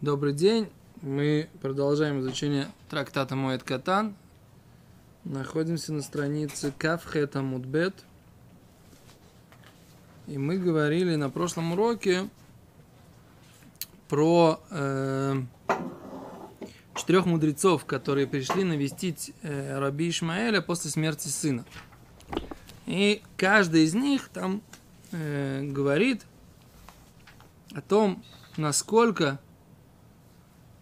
Добрый день. Мы продолжаем изучение трактата Моэт Катан. Находимся на странице Кафхета Мудбет. И мы говорили на прошлом уроке про э, четырех мудрецов, которые пришли навестить э, Раби Ишмаэля после смерти сына. И каждый из них там э, говорит о том, насколько,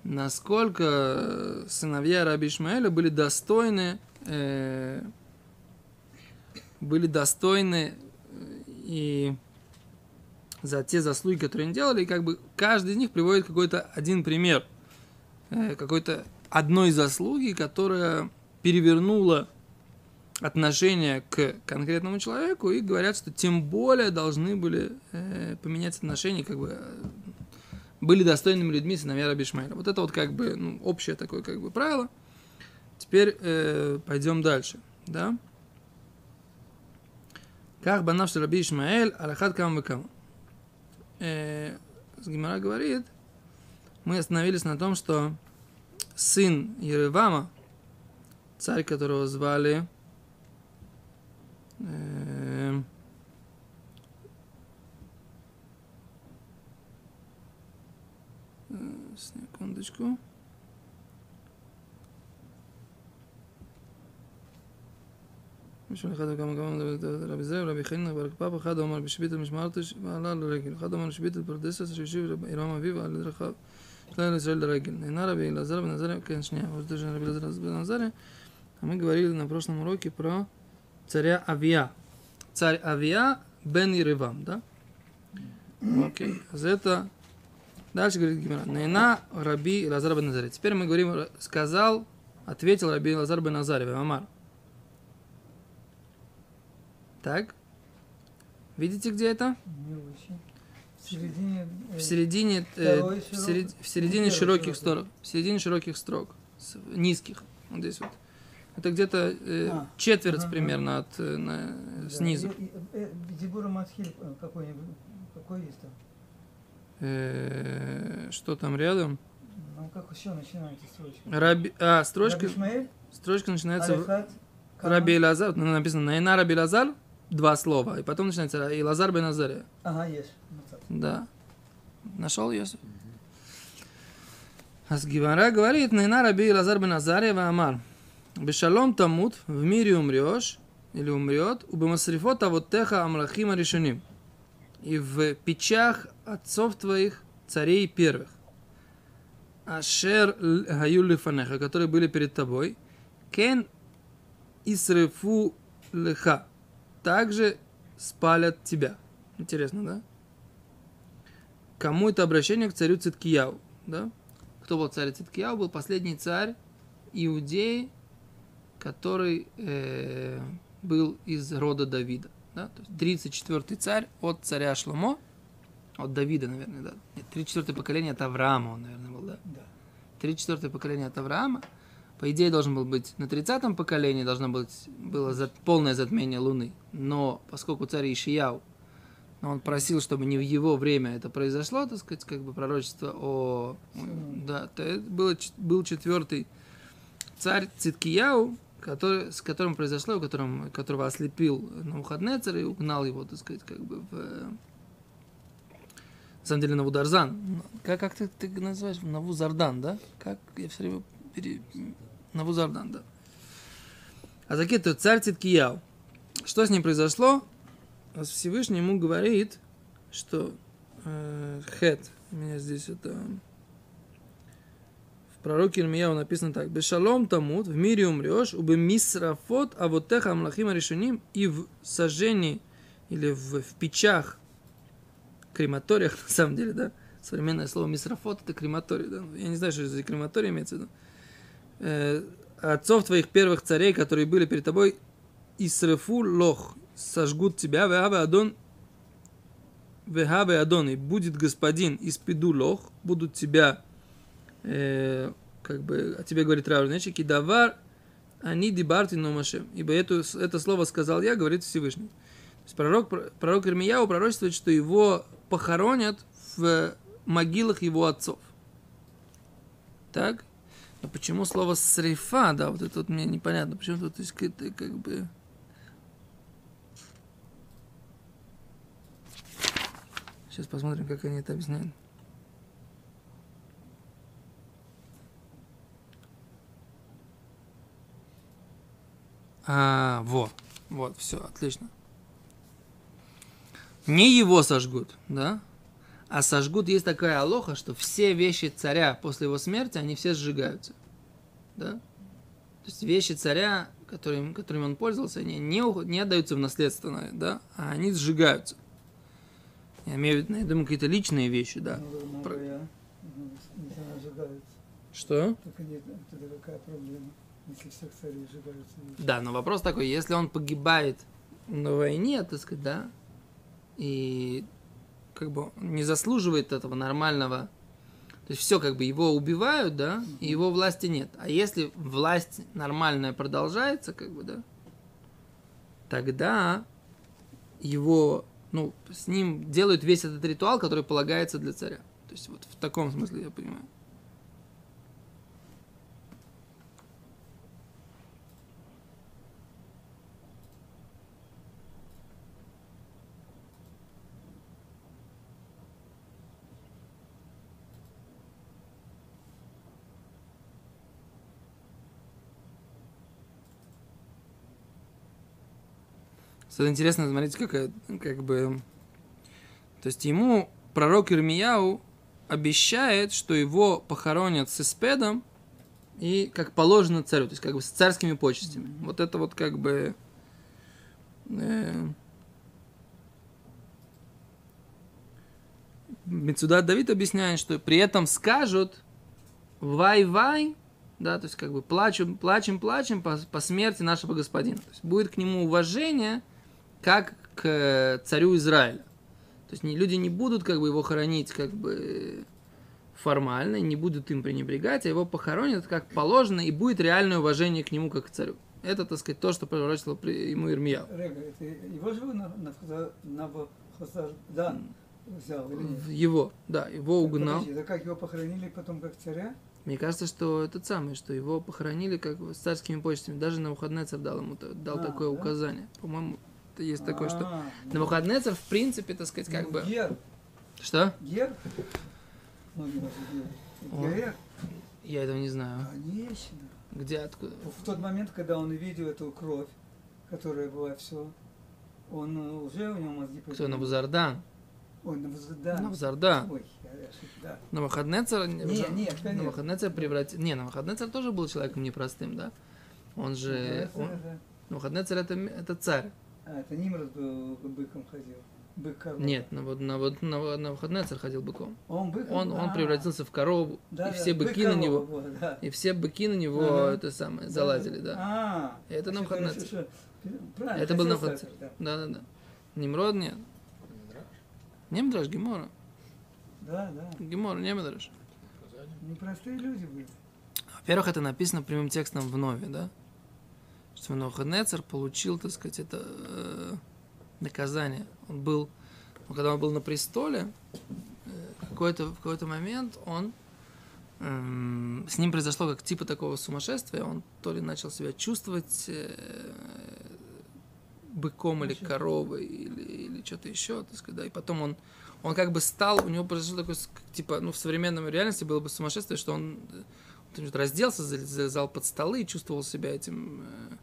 насколько сыновья Раби Ишмаэля были достойны, э, были достойны э, и за те заслуги, которые они делали, и как бы каждый из них приводит какой-то один пример, э, какой-то одной заслуги, которая перевернула отношение к конкретному человеку и говорят, что тем более должны были э, поменять отношения, как бы э, были достойными людьми сыновья Раби Ишмаэля. Вот это вот как бы ну, общее такое как бы правило. Теперь э, пойдем дальше, да? Как банав Раби Ишмаэль, алахат кам векам. Э, Гимара говорит, мы остановились на том, что сын Еревама, царь, которого звали. Э, секундочку. מישהו אחד כמה כמה רבי זאב, רבי חנין, ברק פאפ, אחד אמר בשביט המשמרתש ועלה לרגל, אחד אמר בשביט פרדסס שהשיב ירום אביו על דרכיו, כלל ישראל לרגל. נהנה רבי אלעזר בן עזריה, כן שנייה, вот даже רבי אלעזר בן עזריה, а мы говорили на прошлом уроке про царя Авия. Царь Авия бен Ирывам, да? Окей. За это Дальше говорит Гимара. Нейна Раби Лазар бен Назаре. Теперь мы говорим, сказал, ответил Раби Лазар бен Назаре, Амар. Так. Видите, где это? В середине, в середине, э, в середине, в середине широких строк. В середине широких строк. Низких. Вот здесь вот. Это где-то э, а, четверть ага, примерно от э, на, да. снизу. Дебура Матхиль какой-нибудь, какой есть там? Э, что там рядом? Ну, как еще начинается строчка? Раби, а, строчка, Раби строчка начинается Алифат, в Раби Лазар, ну, написано Найна Раби Лазар, два слова, и потом начинается и Лазар бен Азария. Ага, есть. Да. Нашел Йосиф? Асгивара говорит, Найна Раби Лазар бен Азария Амар. Бешалом тамут, в мире умрешь, или умрет, у бемасрифот авоттеха амлахима решеним. И в печах отцов твоих царей первых. Ашер гаюли фанеха, которые были перед тобой. Кен исрефу леха. Также спалят тебя. Интересно, да? Кому это обращение к царю Циткияу, да? Кто был царь Циткияу? Был последний царь Иудеи, который э, был из рода Давида. Да? То есть 34-й царь от царя Шломо, от Давида, наверное, да. Нет, 34-е поколение от Авраама он, наверное, был, да? Да. 34-е поколение от Авраама. По идее, должен был быть на 30-м поколении должно быть было за, полное затмение Луны. Но поскольку царь Ишияу, он просил, чтобы не в его время это произошло, так сказать, как бы пророчество о... Да, то это было, был четвертый царь Циткияу, который, с которым произошло, которым, которого ослепил Навуходнецер и угнал его, так сказать, как бы в... На самом деле Навударзан. Как, как ты, ты называешь? Навузардан, да? Как я все время пере... Навузардан, да. А такие то царь Циткияу. Что с ним произошло? Всевышний ему говорит, что э, Хет, у меня здесь это пророке Ирмияу написано так. Бешалом тамут, в мире умрешь, убы мисрафот, а вот теха амлахима решеним, и в сожжении или в, в печах, крематориях, на самом деле, да, современное слово мисрафот это крематорий, да, я не знаю, что за крематорий имеется в виду. Э, отцов твоих первых царей, которые были перед тобой, Исрефу лох, сожгут тебя, веаве адон, веаве адон, и будет господин из пиду лох, будут тебя э, как бы о тебе говорит Рав Нечи, кидавар они дебарти номашем. Ибо это, это слово сказал я, говорит Всевышний. То есть пророк, пророк Ирмияу пророчествует, что его похоронят в могилах его отцов. Так? Но почему слово срифа, да, вот это вот мне непонятно, почему тут есть как бы... Сейчас посмотрим, как они это объясняют. А, вот, вот, все, отлично. Не его сожгут, да? А сожгут, есть такая алоха, что все вещи царя после его смерти, они все сжигаются. Да? То есть вещи царя, которым, которыми он пользовался, они не, не отдаются в наследство, да, а они сжигаются. Я имею в виду, я думаю, какие-то личные вещи, да. Про-. Что? Только нет, тогда какая проблема, если всех царей сжигаются вещи. Да, но вопрос такой, если он погибает на войне, так сказать, да, и как бы не заслуживает этого нормального, то есть все как бы его убивают, да, и его власти нет. А если власть нормальная продолжается, как бы, да, тогда его, ну, с ним делают весь этот ритуал, который полагается для царя. То есть вот в таком смысле я понимаю. Что интересно, смотрите, какая, как бы... То есть ему пророк Ирмияу обещает, что его похоронят с испедом и как положено царю, то есть как бы с царскими почестями. Вот это вот как бы... Э, Мецудат Давид объясняет, что при этом скажут вай-вай, да, то есть как бы плачем, плачем, плачем по, по смерти нашего господина. То есть будет к нему уважение, как к э, царю Израиля. То есть люди не будут как бы его хоронить как бы формально, не будут им пренебрегать, а его похоронят как положено, и будет реальное уважение к нему как к царю. Это, так сказать, то, что пророчил ему это его же на, на, на, на да, взял или Его, да, его угнал. Подожди, да как его похоронили потом как царя? Мне кажется, что это самое, что его похоронили как бы с царскими почестями. Даже Навуходнецер дал ему дал А, такое да? указание. По-моему, это есть такое, что А, ну, Навуходнецер, в принципе, так сказать, как ну, бы... Гер, Что? Гер, Я этого не знаю. конечно. Где, откуда? В тот момент, когда он увидел эту кровь, которая была все, он э, уже у него мозги Кто? Навузардан. Ой, Навузардан. Навузардан. Ой, да. Навуходнецер... Не, нет, конечно. Навуходнецер превратил... Не, Навуходнецер тоже был человеком непростым, да? Он же... Это- он- это- Навуходнецер это, это царь. А, это Нимрод был быком ходил. Бык корова. Нет, на вот на вот на Навуходнецер ходил быком. Он быком? Он, он А, превратился в корову, да, и да, все бык быки на него... вот, да. И все быки на него Ага. это самое залазили, да. А, Это всё Навуходоносор. хорошо, что- Правильно, Это был хотел Навуходоносор. сказать, да. Да, да, да. Немрод нет. Не Мидраш, Гемора. Да, да. Гемора, не Мидраш. Непростые люди были. Во-первых, это написано прямым текстом в Нове, да? Что Навуходоносор получил, так сказать, это э, наказание. Он был, ну, когда он был на престоле, э, какой-то, в какой-то момент он эм, с ним произошло как типа такого сумасшествия. Он то ли начал себя чувствовать э, быком или коровой или, или что-то еще, так сказать, да, и потом он он как бы стал, у него произошло такое, типа, ну, в современной реальности было бы сумасшествие, что он э, он разделся, залез- залезал под столы и чувствовал себя этим, э, э,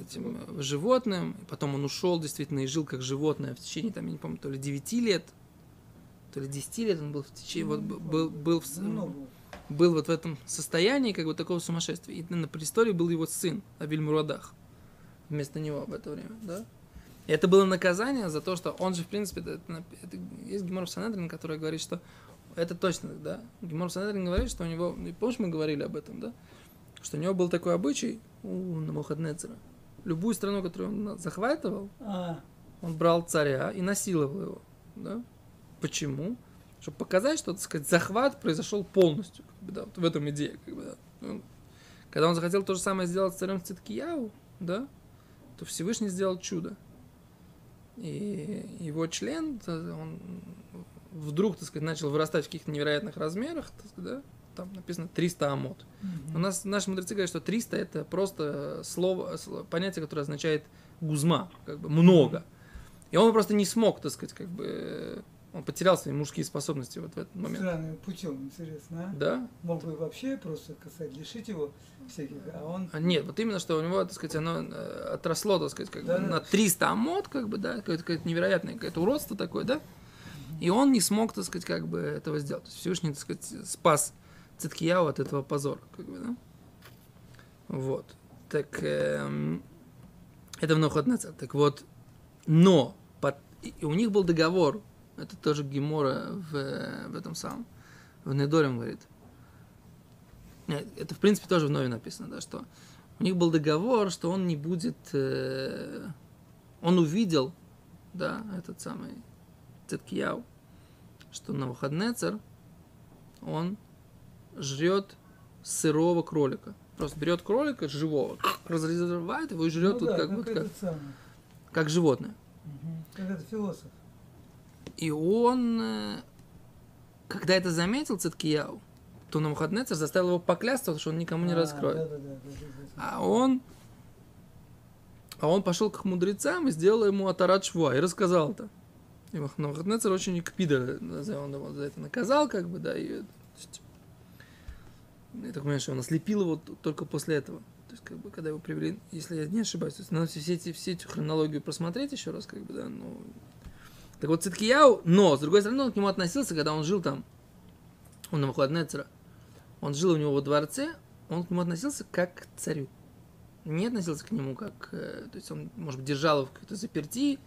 этим э, животным. И потом он ушел действительно и жил как животное в течение, там, я не помню, то ли 9 лет, то ли 10 лет он был в течение, вот б- был, был, в, Много. был вот в этом состоянии, как бы такого сумасшествия. И на престоле был его сын, Авиль Мурадах, вместо него в это время, да? И это было наказание за то, что он же, в принципе, это, это- есть Гемор в Санедрин, который говорит, что это точно, да? Гемор в Санедрин говорит, что у него, ну, помнишь, мы говорили об этом, да? Что у него был такой обычай у Намухаднецера. Любую страну, которую он захватывал, А, он брал царя и насиловал его. Да? Почему? Чтобы показать, что, так сказать, захват произошел полностью. Как бы, да, вот в этом идея. Как бы, да. Ну, Когда он захотел то же самое сделать с царем Циткияу, да, то Всевышний сделал чудо. И его член, он вдруг, так сказать, начал вырастать в каких-то невероятных размерах, так сказать, да, там написано 300 амот. У нас наши мудрецы говорят, что 300 это просто слово, понятие, которое означает гузма, как бы много. И он просто не смог, так сказать, как бы, э, он потерял свои мужские способности вот в этот момент. Странным путем, интересно, а? Да? Мог бы вообще просто касать, лишить его всяких, а он... А Нет, вот именно, что у него, так сказать, оно э, отросло, так сказать, как бы Да-да. на 300 амот, как бы, да, какое-то, какое-то невероятное какое-то уродство такое, да, и он не смог, так сказать, как бы этого сделать. То есть Всевышний, так сказать, спас Циткияу от этого позора, как бы, да. Вот. Так, эм, это в Нохотнецер. Так вот, но под- и- у них был договор, это тоже Гемора в, э, в этом самом, в Недорем говорит, нет, это, в принципе, тоже в Нове написано, да, что у них был договор, что он не будет... э, он увидел, да, этот самый Циткияу, что на Навуходнецер он жрет сырого кролика. Просто берет кролика живого, разрезает его и жрет Ну тут да, как, как, этот самый. как животное. Мгм. Как это философ. И он, э, когда это заметил Циткияу, то Навуходнецер заставил его поклясться, что он никому не А, раскроет. Да, да, да. А он, а он пошел к мудрецам и сделал ему атарат швуа и рассказал это. И Навуходоносор очень кпида, он его за это наказал, как бы, да, и, я так понимаю, что он ослепил его только после этого. То есть, как бы, когда его привели, если я не ошибаюсь, то есть, надо все эти, все эти хронологию просмотреть еще раз, как бы, да, ну... Так вот, Циткияу, но, с другой стороны, он к нему относился, когда он жил там, у Навуходоносора, он жил у него во дворце, он к нему относился как к царю. Не относился к нему как... э, То есть он, может быть, держал его в какой-то заперти,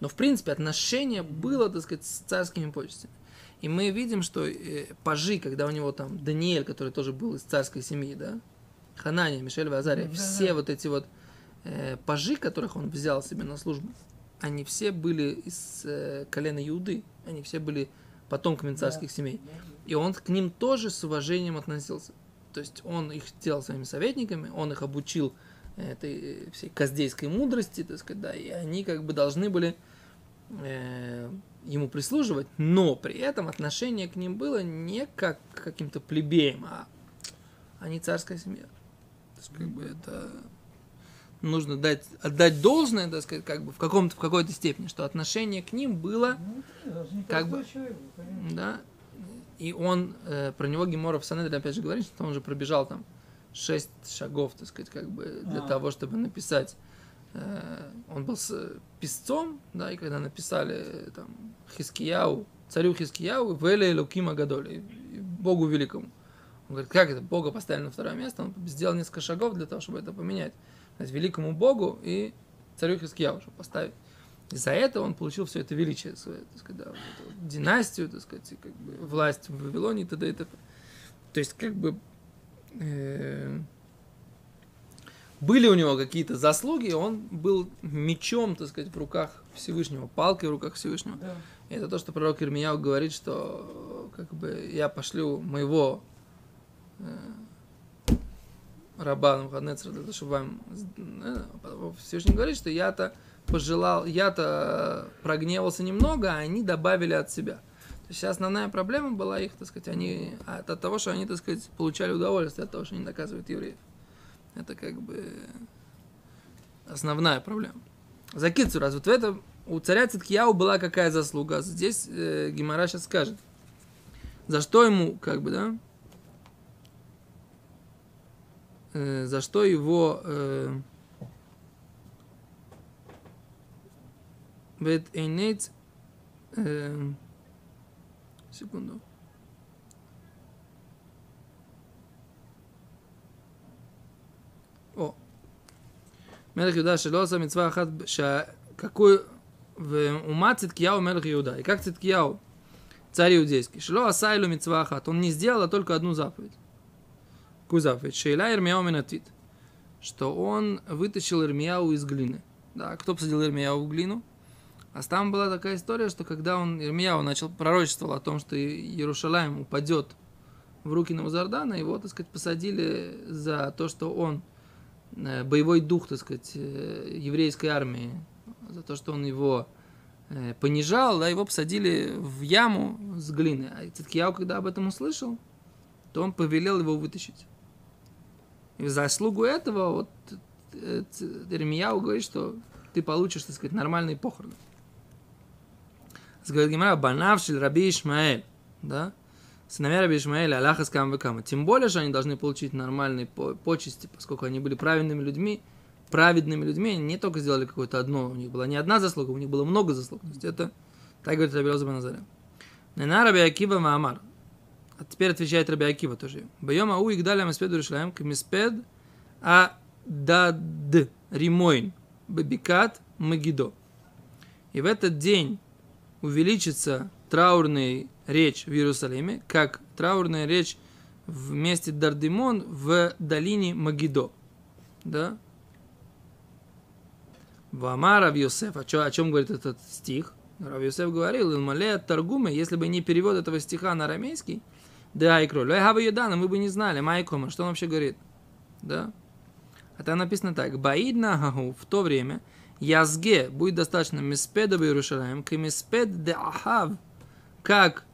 но, в принципе, отношение было, так сказать, с царскими почестями. И мы видим, что э, пажи, когда у него там Даниэль, который тоже был из царской семьи, да, Ханания, Мишель Вазария, Да-да. все вот эти вот э, пажи, которых он взял себе на службу, они все были из э, колена Иуды, они все были потомками царских семей. И он к ним тоже с уважением относился. То есть он их сделал своими советниками, он их обучил этой э, всей каздейской мудрости, так сказать, да, и они как бы должны были э, ему прислуживать, но при этом отношение к ним было не как к каким-то плебеям, а они царская семья. То есть как бы это нужно дать, отдать должное, так сказать, как бы в, каком-то, в какой-то степени, что отношение к ним было Ну, Как бы- человек, конечно. да. И он, э, про него Гемора в Санедре опять же говорит, что он же пробежал там шесть шагов, так сказать, как бы для А. того, чтобы написать. Э, он был с писцом, да, и когда написали э, там Хискияу, царю Хискияу, Веле Лукима Гадоли, Богу Великому. Он говорит, как это? Бога поставили на второе место, он сделал несколько шагов для того, чтобы это поменять. То есть, великому Богу и царю Хискияу, чтобы поставить. И за это он получил все это величие, свое, так сказать, да, вот эту династию, так сказать, как бы власть в Вавилоне и т.д. и т.п. То есть, как бы э, были у него какие-то заслуги, он был мечом, так сказать, в руках Всевышнего, палкой в руках Всевышнего. Да. И это то, что пророк Ирмияу говорит, что как бы я пошлю моего э, раба Навуходоносора для того, чтобы вам... э, Всевышний говорит, что я-то пожелал, я-то прогневался немного, а они добавили от себя. То есть основная проблема была их, так сказать, они от, от того, что они, так сказать, получали удовольствие от того, что они наказывают евреев. Это как бы основная проблема. Закицу, раз вот в этом у царя Циткияу была какая заслуга. Здесь э, Гимара сейчас скажет. За что ему, как бы, да? Э, за что его... Э, Вет эйнец... э, секунду. О. Мелех Юда Шелоса Митцва Ахат Ша... Какую... Ума Циткияу Мелех Юда. И как Циткияу, царь иудейский, Шело Асайлю Митцва Ахат. Он не сделал, а только одну заповедь. Какую заповедь? Шейла Ирмияу Минатит. Что он вытащил Ирмияу из глины. Да, кто посадил Ирмияу в глину? А там была такая история, что когда он, Ирмияу начал пророчествовал о том, что Иерушалаем упадет в руки Навузардана, его, так сказать, посадили за то, что он боевой дух, так сказать, э, еврейской армии, за то, что он его э, понижал, да, его посадили в яму с глины. А Циткияу, когда об этом услышал, то он повелел его вытащить. И в заслугу этого вот э, Иеремияу говорит, что ты получишь, так сказать, нормальные похороны. Говорит Гимара, банавшиль Раби Ишмаэль, да, сыновья Раби Аллаха Скам Векама. Тем более, что они должны получить нормальные почести, поскольку они были праведными людьми, праведными людьми, они не только сделали какое-то одно, у них была не одна заслуга, у них было много заслуг. То есть это, так говорит Раби Лоза Назаря. Нена Раби Акива Маамар. А теперь отвечает Раби Акива тоже. Боем ау и гдаля миспеду решаем, к миспед а дад римойн бабикат магидо. И в этот день увеличится траурная речь в Иерусалиме, как траурная речь в месте Дардимон в долине Магидо. Да? Вама Рав Йосеф, о, чё, о чем говорит этот стих? Рав Йосеф говорил, Илмале Таргуме, если бы не перевод этого стиха на арамейский, да, и кроль, Лехава Юдана, мы бы не знали, Майкома, что он вообще говорит? Да? А там написано так, Баидна Хаху, в то время, Язге, будет достаточно Миспеда в Иерушалаем, к Миспед де Ахав, как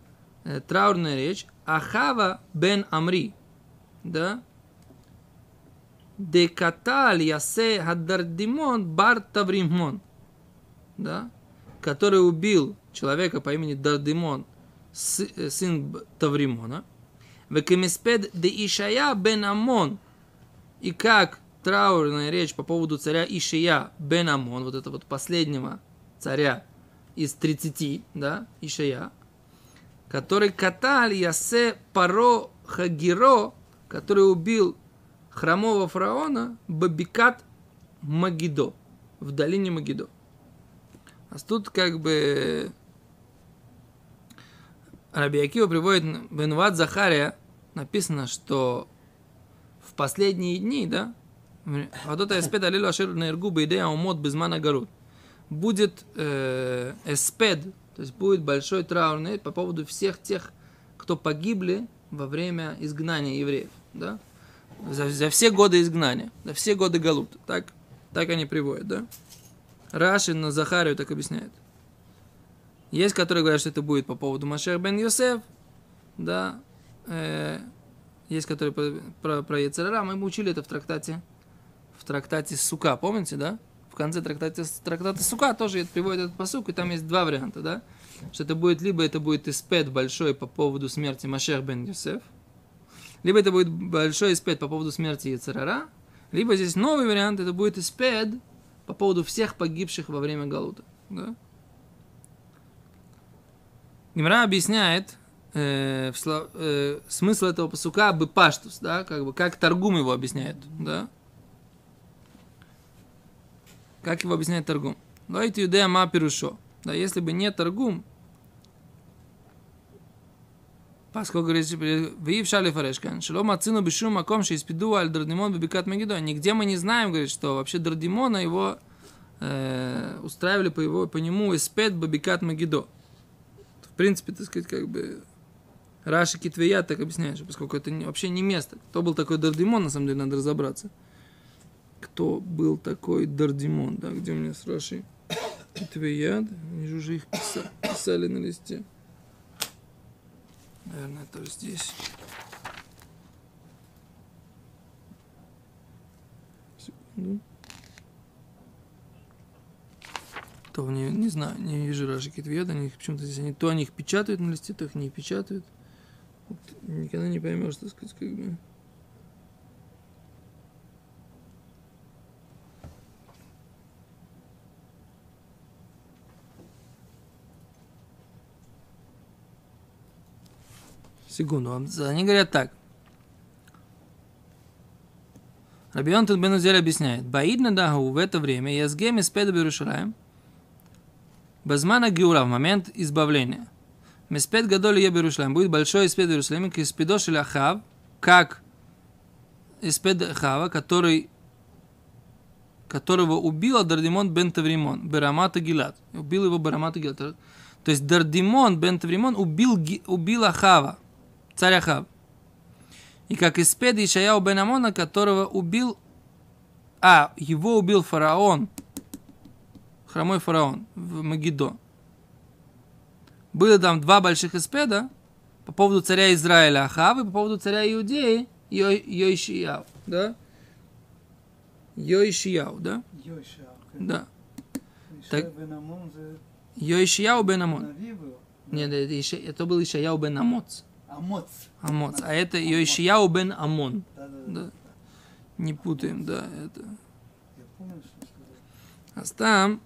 э, траурная речь, Ахава бен Амри, да? Декаталь ясе хаддардимон бар тавримон, да, который убил человека по имени Дардимон, сын Тавримона, Векемиспед де Ишая бен Амон, и как траурная речь по поводу царя Ишия бен Амон, вот это вот последнего царя из 30, да, Ишия, который каталь ясе паро хагиро, который убил хромого фараона Бабикат Магидо, в долине Магидо. А тут как бы Раби приводит Бенуат Захария, написано, что в последние дни, да, вот это эспед алилу ашер на иргу идея умот безмана гарут. Будет э, эспед, то есть будет большой траурный по поводу всех тех, кто погибли во время изгнания евреев, да, за, за все годы изгнания, за все годы галут. Так, так они приводят, да? Рашин на Захарию так объясняет. Есть, которые говорят, что это будет по поводу Машех бен Йосеф, да, э, есть, которые про, про, про Ецерара, мы учили это в трактате, в трактате Сука, помните, да? В конце трактата, трактата Сука тоже приводит этот посук, и там есть два варианта, да? Что это будет, либо это будет испед большой по поводу смерти Машех бен Йосеф, либо это будет большой испед по поводу смерти Яцерара, либо здесь новый вариант, это будет испед по поводу всех погибших во время Галута. Да? Гимра объясняет э, слов, э, смысл этого посука бы паштус, да, как бы как торгум его объясняет, да. Как его объясняет торгум? Лойти юдея ма пирушо. Да, если бы не торгум, Поскольку говорит, вы в шале фарешкан, шело мацину бешум маком, что испеду аль дардимон бибикат магидо. Нигде мы не знаем, говорит, что вообще дардимона его э, устраивали по, его, по нему эспед бабикат магидо. В принципе, так сказать, как бы Раши Китвея так объясняет, поскольку это вообще не место. Кто был такой Дардимон, на самом деле, надо разобраться. Кто был такой Дардимон, да, где у меня с Раши Китвея, они же их писали, писали на листе. Наверное, это здесь. Секунду. То не, не знаю, не вижу Раши Китвият, они почему-то здесь они то они их печатают на листе, то их не печатают. Вот, никогда не поймешь, так сказать, как бы. Секунду, они говорят так. Рабион тут Бенузель объясняет. Баидна Дагу в это время Язгем из Педа Берушалаем Базмана Геура в момент избавления. Меспед Гадоли Е Берушалаем будет большой испед Иерусалима, как испедош или Ахав, как испед Ахава, который которого убил Дардимон бен Тавримон, Берамата Гилат. Убил его Берамата Гилат. То есть Дардимон бен Тавримон убил, убил Ахава царь Ахав. И как из Педа Ишаяу бен Амона, которого убил... А, его убил фараон, хромой фараон в Магидо. Было там два больших испеда по поводу царя Израиля Ахавы, по поводу царя Иудеи Йо, Йоишияу, да? Йоишияу, да? Йоишияу. Да. Так... Йоишияу бен Амон. Нет, это, это был Ишаяу бен Амоц. Амоц. Амоц. А это Йошияу бен Амон. Да, да, да. Не путаем, да, это. Я помню, что А там...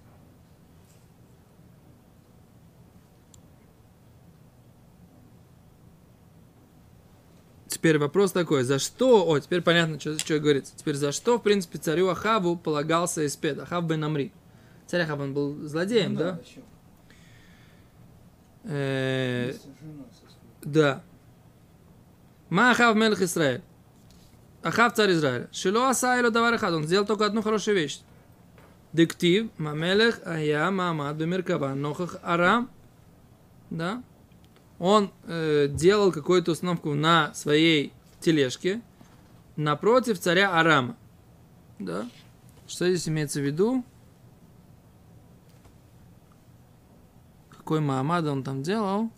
Теперь вопрос такой, за что, о, теперь понятно, что, что говорится. Теперь за что, в принципе, царю Ахаву полагался Испед, Ахав бен Амри. Царь Ахав, он был злодеем, ну, да? да? Э, да. Ма Ахав Мелх Израиль. Ахав царь Израиля. Шило Асайло Давар Ахад. Он сделал только одну хорошую вещь. Диктив Мамелех Ая Мамад Бемеркава Нохах Арам. Да. Он э, делал какую-то установку на своей тележке напротив царя Арама. Да. Что здесь имеется в виду? Какой Маамад он там делал?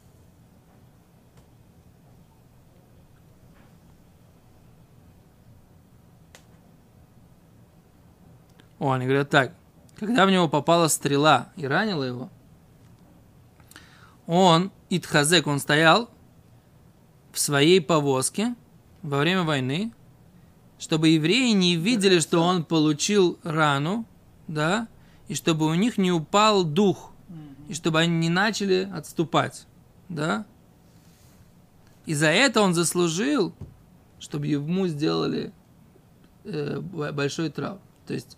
О, они говорят так. Когда в него попала стрела и ранила его, он, Итхазек, он стоял в своей повозке во время войны, чтобы евреи не видели, что он получил рану, да, и чтобы у них не упал дух, и чтобы они не начали отступать, да. И за это он заслужил, чтобы ему сделали э, большой трав. То есть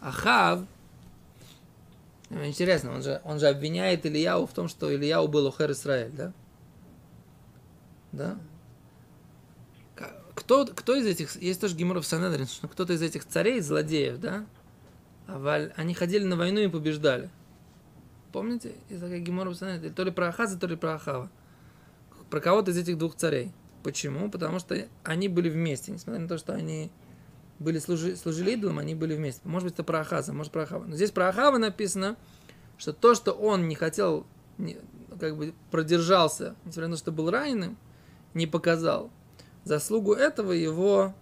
Ахав, ну, интересно, он же, он же обвиняет Ильяу в том, что Ильяу был Охер Исраэль, да? Да? Кто, кто из этих, есть тоже Геморов Санедрин, что кто-то из этих царей, злодеев, да? А валь- они ходили на войну и побеждали. Помните? Есть такая Геморов Санедрин, то ли про Ахаза, то ли про Ахава. Про кого-то из этих двух царей. Почему? Потому что они были вместе, несмотря на то, что они были служи, служили идолам, они были вместе. Может быть, это про Ахаза, может про Ахава. Но здесь про Ахава написано, что то, что он не хотел, не- как бы продержался, несмотря на то, что был раненым, не показал. Заслугу этого его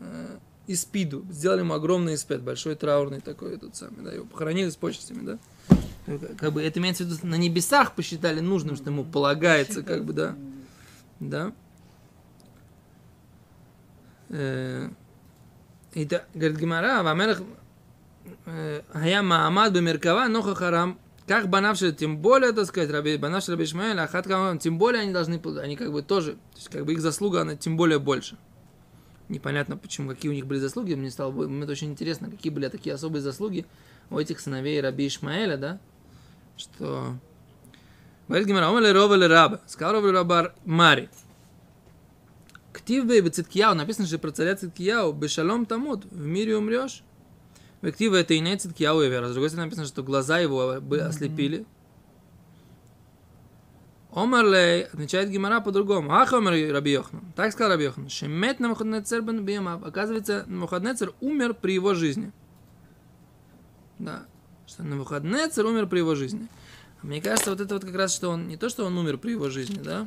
э, испиду. Сделали ему огромный испед, большой траурный такой, этот самый, да, его похоронили с почестями, да. Э, Как бы это имеется в виду, на небесах посчитали нужным, что ему полагается, как бы, да. Да. Э, И та- говорит Гимара, Вамелах Хая Маамад Бемеркава Ноха Харам. Как банавши, тем более, так сказать, Раби, банавши Раби Ишмаэль, Ахат тем более они должны, они как бы тоже, то есть как бы их заслуга, она тем более больше. Непонятно, почему, какие у них были заслуги, мне стало мне это очень интересно, какие были такие особые заслуги у этих сыновей Раби Ишмаэля, да, что... Говорит Гимара, Омале Ровеле Раба, сказал Ровеле Раба Мари, Ктив бей Циткияу, написано же про царя Циткияу, Бешалом Тамут, в мире умрешь. В Ктива это и не Циткияу и вера. С другой стороны написано, что глаза его бы ослепили. Омарлей, отвечает Гимара по-другому. Ах, Омар Раби Йохну. Так сказал Раби Йохну. Шемет на Мухаднецер бен Биемав. Оказывается, Мухаднецер умер при его жизни. Да. Что Навуходнецер умер при его жизни. А Мне кажется, вот это вот как раз, что он, не то, что он умер при его жизни, да,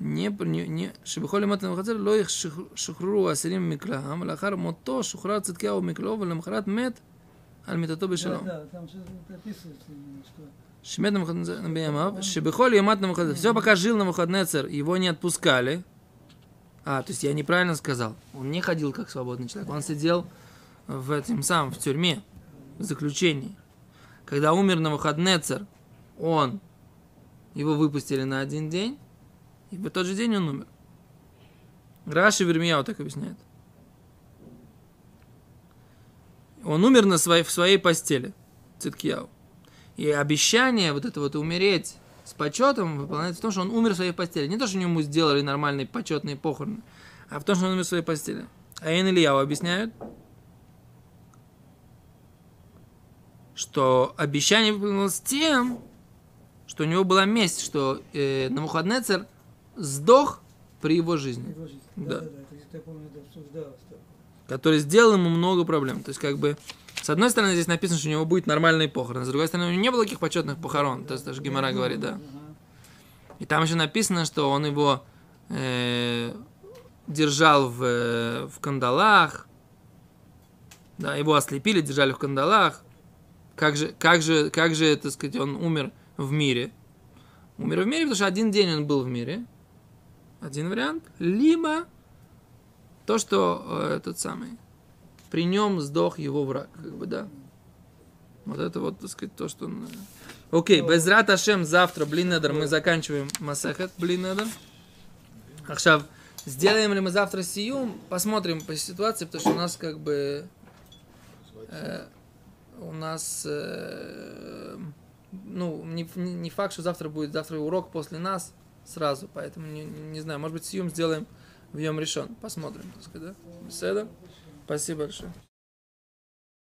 не, не, не, שבכל ימת המחצר לא ישוחררו האסירים ממקלעם, ולאחר מותו שוחרר צדקיהו ממקלעו, ולמחרת מת על מיתתו Да, בשלום. да, там что-то описывается, именно, что Шмет Навуходоносор בימיו, שבכל ימת Навуходоносор, все пока жил Навуходоносор, его не отпускали. А, то есть я неправильно сказал. Он не ходил как свободный человек, он сидел в этом самом, в тюрьме, в заключении. Когда умер Навуходоносор, он, его выпустили на один день, и в тот же день он умер. Раши Вермияу так объясняет. Он умер на своей, в своей постели, Циткияу. И обещание вот это вот умереть с почетом выполняется в том, что он умер в своей постели. Не то, что ему сделали нормальные почетные похороны, а в том, что он умер в своей постели. А Эн Ильяу объясняют, что обещание выполнилось тем, что у него была месть, что э, Навуходнецер сдох при его жизни, его жизнь. Да. Да, да, да, это, я помню, это обсуждалось. да. который сделал ему много проблем. То есть, как бы, С одной стороны, здесь написано, что у него будет нормальный похорон. С другой стороны, у него не было таких почетных похорон. То есть даже Гимара говорит, да. И там еще написано, что он его э, держал в, э, в кандалах. Да, его ослепили, держали в кандалах. Как же, как же, как же, так сказать, он умер в мире? Умер в мире, потому что один день он был в мире. Один вариант. Либо то, что э, тот самый, при нем сдох его враг, как бы, да. Вот это вот, так сказать, то, что он... э. Окей, без рат Ашем завтра, блин, недер, мы заканчиваем Масахет, блин, недер. Ахшав, сделаем ли мы завтра сиюм, посмотрим по ситуации, потому что у нас как бы... э, у нас... э, ну, не- не факт, что завтра будет, завтра урок после нас сразу, поэтому не, не знаю, может быть, сиюм сделаем в Йом решен. Посмотрим, так сказать, да? Спасибо большое.